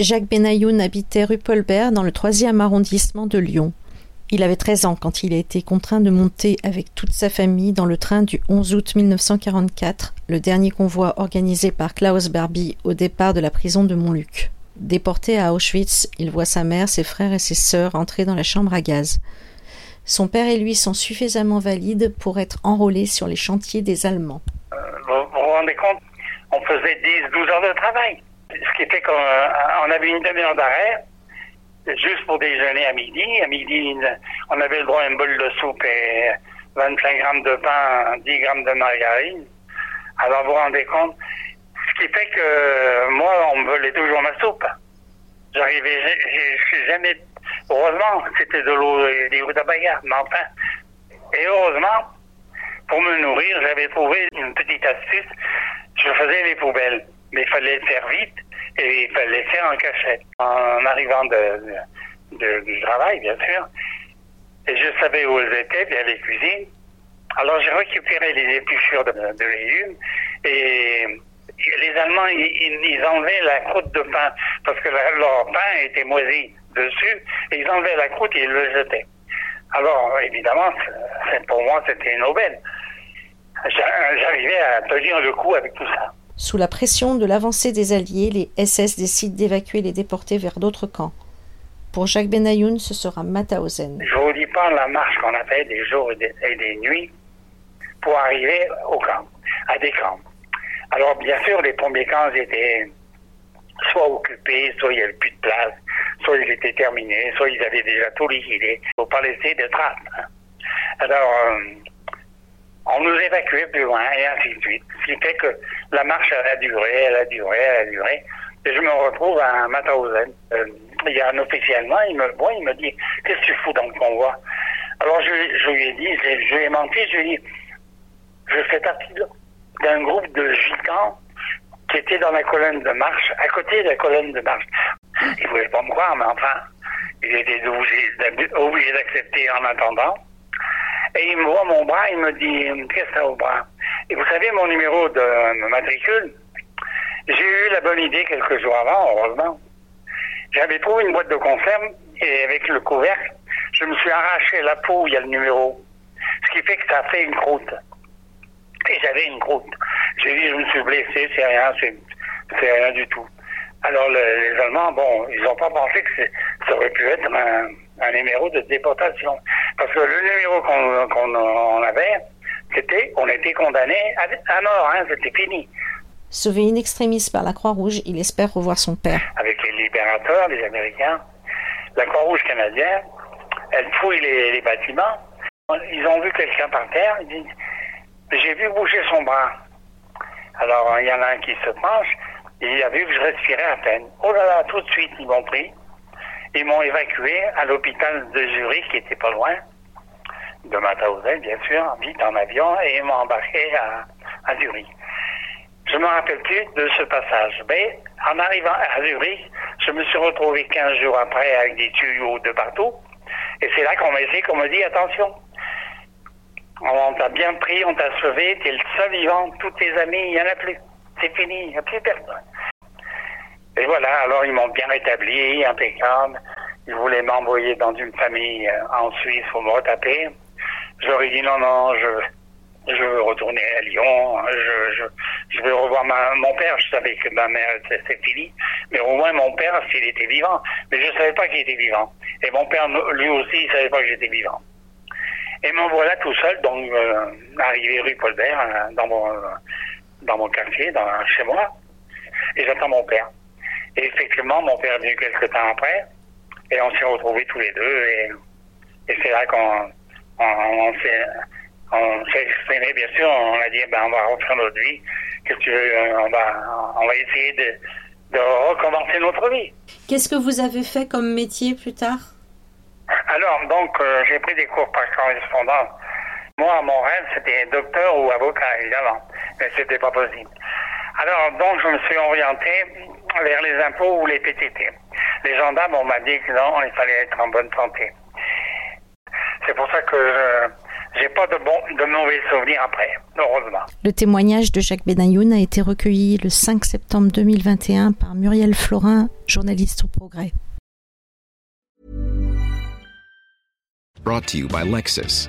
Jacques Benayoun habitait rue Paulbert dans le 3e arrondissement de Lyon. Il avait 13 ans quand il a été contraint de monter avec toute sa famille dans le train du 11 août 1944, le dernier convoi organisé par Klaus Barbie au départ de la prison de Montluc. Déporté à Auschwitz, il voit sa mère, ses frères et ses sœurs entrer dans la chambre à gaz. Son père et lui sont suffisamment valides pour être enrôlés sur les chantiers des Allemands. Euh, vous vous rendez compte? On faisait 10-12 heures de travail. Ce qui fait qu'on avait une demi-heure d'arrêt juste pour déjeuner à midi. À midi, on avait le droit à une boule de soupe et 25 grammes de pain, 10 grammes de margarine. Alors vous vous rendez compte, ce qui fait que moi, on me volait toujours ma soupe. J'arrivais, je suis jamais, heureusement, c'était de l'eau, des eaux bagarre, mais enfin, et heureusement, pour me nourrir, j'avais trouvé une petite astuce. Je faisais les poubelles, mais il fallait le faire vite et il fallait faire en cachette. En arrivant de, de, du travail, bien sûr, et je savais où elles étaient, bien les cuisines. Alors j'ai récupéré les épluchures de, de, légumes et les Allemands, ils, ils, enlevaient la croûte de pain parce que leur pain était moisi dessus et ils enlevaient la croûte et ils le jetaient. Alors évidemment, pour moi, c'était une aubaine. J'arrivais à tenir le coup avec tout ça. Sous la pression de l'avancée des Alliés, les SS décident d'évacuer les déportés vers d'autres camps. Pour Jacques Benayoun, ce sera Mauthausen. Je vous dis pas la marche qu'on a fait des jours et des, nuits pour arriver au camp, à des camps. Alors bien sûr, les premiers camps étaient soit occupés, soit il n'y avait plus de place, soit ils étaient terminés, soit ils avaient déjà tout liquidé. Il ne faut pas laisser de traces. Alors, euh, on nous évacuait plus loin et ainsi de suite. Ce qui fait que la marche elle a duré, elle a duré, elle a duré. Et je me retrouve à Mauthausen. Euh, il y a un officiellement, il me voit, il me dit Qu'est-ce que tu fous dans le convoi Alors je, lui ai dit, je, je lui ai menti, je lui ai dit Je fais partie d'un groupe de gitans qui était dans la colonne de marche, à côté de la colonne de marche. Il ne voulait pas me croire, mais enfin, il était obligé d'accepter en attendant. Et il me voit mon bras, il me dit Qu'est-ce que t'as au bras Et vous savez, mon numéro de matricule, j'ai eu la bonne idée quelques jours avant, heureusement. J'avais trouvé une boîte de conserve et avec le couvercle, je me suis arraché la peau où il y a le numéro. Ce qui fait que ça fait une croûte. Et j'avais une croûte. J'ai dit, je me suis blessé, c'est rien, c'est rien du tout. Alors le, les Allemands, bon, ils n'ont pas pensé que ça aurait pu être un, un, numéro de déportation. Parce que le numéro qu'on qu on avait, c'était, on était condamné à, à mort, hein, c'était fini. Sauvé in extremis par la Croix-Rouge, il espère revoir son père. Avec les libérateurs, les Américains, la Croix-Rouge canadienne, elle fouille les, les, bâtiments. Ils ont vu quelqu'un par terre, ils disent J'ai vu bouger son bras. Alors, il y en a un qui se penche, il a vu que je respirais à peine. Oh là là, tout de suite, ils m'ont pris. Ils m'ont évacué à l'hôpital de Zurich, qui était pas loin, de Mauthausen, bien sûr, vite en avion, et ils m'ont embarqué à, Zurich. Je me rappelle plus de ce passage. Mais en arrivant à Zurich, je me suis retrouvé 15 jours après avec des tuyaux de partout. Et c'est là qu'on m'a qu'on m'a dit, attention, on t'a bien pris, on t'a sauvé, t'es le seul vivant, tous tes amis, il n'y en a plus. C'est fini, il n'y a plus personne. Et voilà, alors ils m'ont bien rétabli, impeccable. Ils voulaient m'envoyer dans une famille en Suisse pour me retaper. J'aurais dit non, non, je, veux retourner à Lyon, je, je, veux revoir ma, mon père. Je savais que ma mère, c'est fini, mais au moins mon père, s'il était vivant. Mais je ne savais pas qu'il était vivant. Et mon père, lui aussi, il ne savait pas que j'étais vivant. Et me voilà tout seul, donc euh, arrivé rue Paulbert, euh, dans mon, euh, dans mon quartier, dans, chez moi, et j'attends mon père. Et effectivement, mon père est venu quelques temps après, et on s'est retrouvés tous les deux, et, et c'est là qu'on on, on s'est on s'est exprimé, bien sûr, on a dit, ben, on va refaire notre vie. que tu veux, on va, on va essayer de, de recommencer notre vie. Qu'est-ce que vous avez fait comme métier plus tard? Alors, donc, euh, j'ai pris des cours par correspondance. Moi, mon rêve, c'était docteur ou avocat, évidemment, mais c'était pas possible. Alors, donc, je me suis orienté vers les impôts ou les PTT. Les gendarmes, on m'a dit que non, il fallait être en bonne santé. C'est pour ça que je j'ai pas de, bon, de mauvais souvenirs après, heureusement. Le témoignage de Jacques Benayoun a été recueilli le 5 septembre 2021 par Muriel Florin, journaliste au Progrès. Brought to you by Lexus.